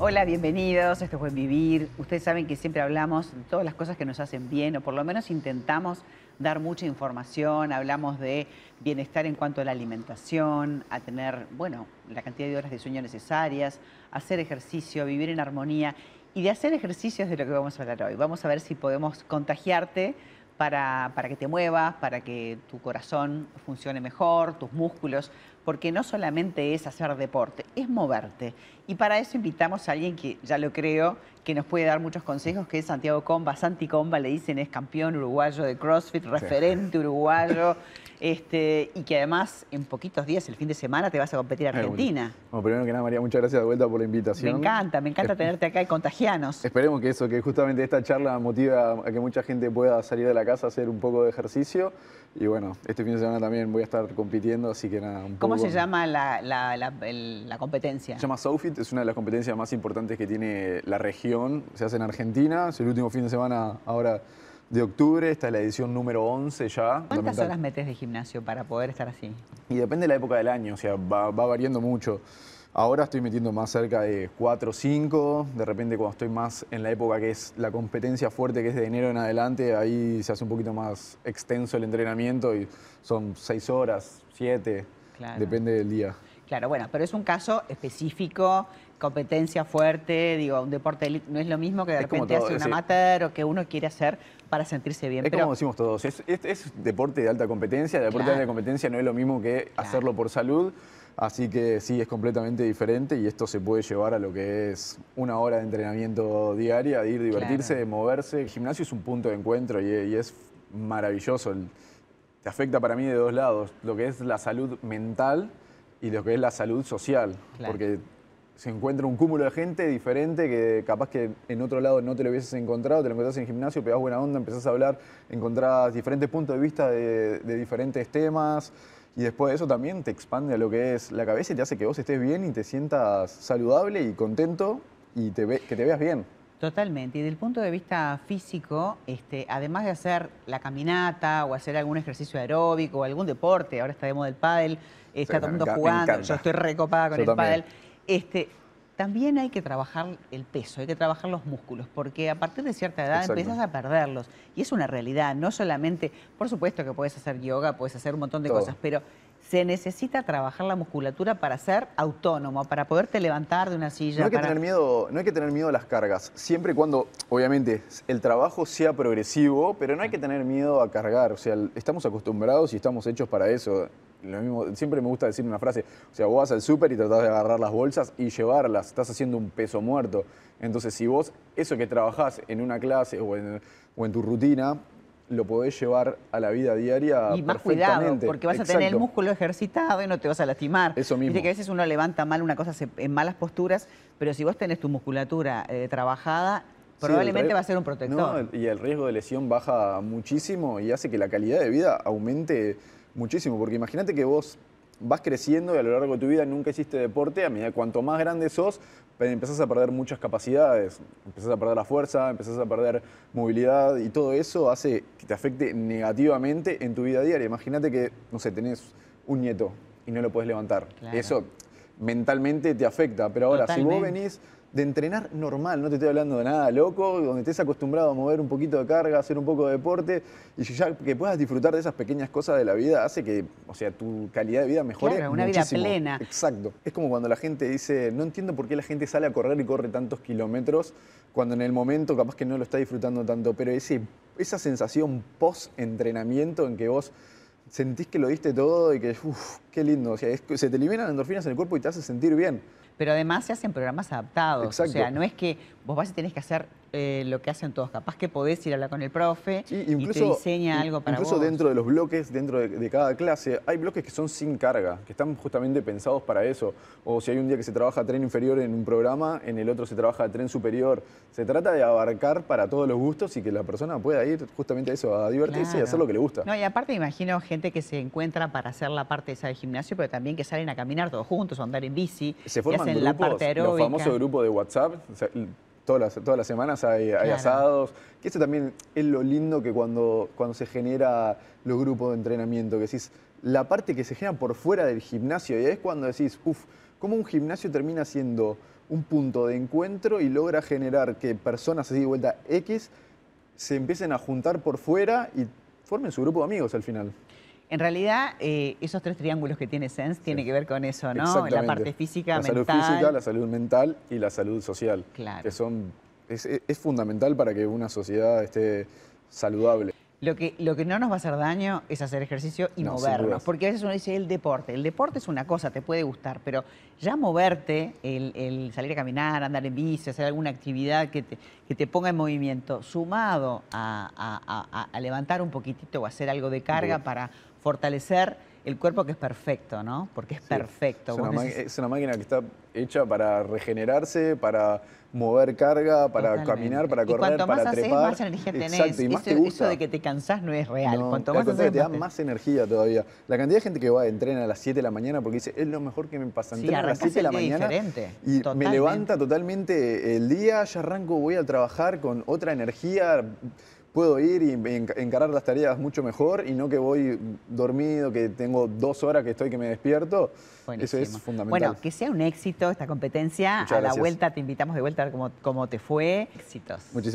Hola, bienvenidos. Esto es Buen Vivir. Ustedes saben que siempre hablamos de todas las cosas que nos hacen bien, o por lo menos intentamos dar mucha información. Hablamos de bienestar en cuanto a la alimentación, a tener, bueno, la cantidad de horas de sueño necesarias, hacer ejercicio, vivir en armonía. Y de hacer ejercicios de lo que vamos a hablar hoy. Vamos a ver si podemos contagiarte para, para, que te muevas, para que tu corazón funcione mejor, tus músculos, porque no solamente es hacer deporte, es moverte. Y para eso invitamos a alguien que ya lo creo, que nos puede dar muchos consejos, que es Santiago Comba. Santi Comba le dicen es campeón uruguayo de CrossFit, referente uruguayo. Este, y que además en poquitos días, el fin de semana, te vas a competir a Argentina. Bueno, primero que nada, María, muchas gracias de vuelta por la invitación. Me encanta, me encanta tenerte acá y contagianos. Esperemos que eso, que justamente esta charla motiva a que mucha gente pueda salir de la casa a hacer un poco de ejercicio. Y bueno, este fin de semana también voy a estar compitiendo, así que nada, un ¿Cómo poco se llama la, la, la, el- la competencia? Se llama SOFIT, es una de las competencias más importantes que tiene la región. Se hace en Argentina, es el último fin de semana ahora de octubre, esta es la edición número 11 ya. ¿Cuántas horas metes de gimnasio para poder estar así? Y depende de la época del año, o sea, va, va variando mucho. Ahora estoy metiendo más cerca de 4 o 5, de repente cuando estoy más en la época que es la competencia fuerte, que es de enero en adelante, ahí se hace un poquito más extenso el entrenamiento y son 6 horas, 7, Claro. depende del día. Claro, bueno, pero es un caso específico, competencia fuerte, digo, un deporte elite, no es lo mismo que de Es repente todo, hace un sí. amateur o que uno quiere hacer para sentirse bien. Es pero como decimos todos, es, es- es deporte de alta competencia, deporte Claro. de alta competencia no es lo mismo que Claro. hacerlo por salud, así que sí, es completamente diferente y esto se puede llevar a lo que es una hora de entrenamiento diaria, de ir, divertirse, Claro. de moverse. El gimnasio es un punto de encuentro y, y es maravilloso. El- te afecta para mí de dos lados, lo que es la salud mental y lo que es la salud social, Claro. porque se encuentra un cúmulo de gente diferente que capaz que en otro lado no te lo hubieses encontrado, te lo encontrás en el gimnasio, pegás buena onda, empezás a hablar, encontrás diferentes puntos de vista de, de diferentes temas y después de eso también te expande a lo que es la cabeza y te hace que vos estés bien y te sientas saludable y contento y te ve- que te veas bien. Totalmente. Y desde el punto de vista físico, este, además de hacer la caminata o hacer algún ejercicio aeróbico o algún deporte, ahora está de moda el pádel, está Sí, todo el mundo jugando, yo estoy recopada con Yo el también. pádel. Este, también hay que trabajar el peso, hay que trabajar los músculos, porque a partir de cierta edad Exacto. empiezas a perderlos. Y es una realidad, no solamente, por supuesto que puedes hacer yoga, puedes hacer un montón de Todo. cosas, pero se necesita trabajar la musculatura para ser autónomo, para poderte levantar de una silla. No hay, que para- tener miedo, no hay que tener miedo a las cargas, siempre y cuando, obviamente, el trabajo sea progresivo, pero no hay que tener miedo a cargar. O sea, estamos acostumbrados y estamos hechos para eso. Lo mismo, siempre me gusta decir una frase, o sea, vos vas al súper y tratás de agarrar las bolsas y llevarlas, estás haciendo un peso muerto. Entonces, si vos eso que trabajás en una clase o en, o en tu rutina, lo podés llevar a la vida diaria Y más cuidado, porque vas a tener el músculo ejercitado y no te vas a lastimar. Eso mismo. Viste que a veces uno levanta mal una cosa en malas posturas, pero si vos tenés tu musculatura eh, trabajada, probablemente va a ser un No, protector. y el riesgo de lesión baja muchísimo y hace que la calidad de vida aumente muchísimo. Porque imagínate que vos vas creciendo y a lo largo de tu vida nunca hiciste deporte, a medida cuanto más grande sos, pe- empezás a perder muchas capacidades, empezás a perder la fuerza, empezás a perder movilidad y todo eso hace que te afecte negativamente en tu vida diaria. Imagínate que, no sé, tenés un nieto y no lo puedes levantar. Claro. Eso mentalmente te afecta, pero ahora si vos venís de entrenar normal, no te estoy hablando de nada loco, donde estés acostumbrado a mover un poquito de carga, hacer un poco de deporte, y ya que puedas disfrutar de esas pequeñas cosas de la vida, hace que, o sea, tu calidad de vida mejore Claro, una vida plena. Exacto. Es como cuando la gente dice, no entiendo por qué la gente sale a correr y corre tantos kilómetros, cuando en el momento capaz que no lo está disfrutando tanto, pero ese, esa sensación post-entrenamiento en que vos sentís que lo diste todo y que, uff, qué lindo, o sea, es se te liberan endorfinas en el cuerpo y te hace sentir bien. Pero además se hacen programas adaptados. Exacto. O sea, no es que vos vas y tenés que hacer eh, lo que hacen todos. Capaz que podés ir a hablar con el profe Sí, y te diseña algo para incluso vos. dentro de los bloques, dentro de, de cada clase, hay bloques que son sin carga, que están justamente pensados para eso. O si hay un día que se trabaja tren inferior en un programa, en el otro se trabaja tren superior. Se trata de abarcar para todos los gustos y que la persona pueda ir justamente a eso, a divertirse y hacer lo que le gusta. No, y aparte me imagino gente que se encuentra para hacer la parte esa de gimnasio, pero también que salen a caminar todos juntos o andar en bici. Se y forman hacen grupos, la parte los aeróbica. famosos grupos de WhatsApp. o sea, l- todas, las, todas las semanas hay, asados. Que eso también es lo lindo que cuando, cuando se genera los grupos de entrenamiento, que decís, la parte que se genera por fuera del gimnasio, y es cuando decís, uff, cómo un gimnasio termina siendo un punto de encuentro y logra generar que personas así de vuelta X se empiecen a juntar por fuera y formen su grupo de amigos al final. En realidad, eh, esos tres triángulos que tiene Sense tiene que ver con eso, ¿no? La parte física, la mental. salud física, la salud mental y la salud social. Claro. Que son, es, es fundamental para que una sociedad esté saludable. Lo que, lo que no nos va a hacer daño es hacer ejercicio y No, movernos. Porque a veces uno dice el deporte. El deporte es una cosa, te puede gustar, pero ya moverte, el, el salir a caminar, andar en bici, hacer alguna actividad que te, que te ponga en movimiento, sumado a, a- a- a levantar un poquitito o hacer algo de carga para fortalecer el cuerpo que es perfecto, ¿no? Porque es Sí. perfecto. Es una, neces- es una máquina que está hecha para regenerarse, para mover carga, para Totalmente. caminar, para Y correr, cuanto más para haces, trepar. más energía tenés. Exacto, y más eso, te gusta. eso de que te cansás no es real. No, cuanto más haces, te da más te- más energía todavía. La cantidad de gente que va, entrena a las 7 de la mañana porque dice, es lo mejor que me pasa. Sí, Entreno a las arrancás 7 de la mañana diferente, y me levanta totalmente el día, ya arranco, voy a trabajar con otra energía, puedo ir y en- encarar las tareas mucho mejor y no que voy dormido, que tengo dos horas que estoy que me despierto. Eso es fundamental. Bueno, que sea un éxito esta competencia. Muchas a la gracias. vuelta te invitamos de vuelta a ver cómo, cómo te fue. Éxitos. Muchísimas gracias.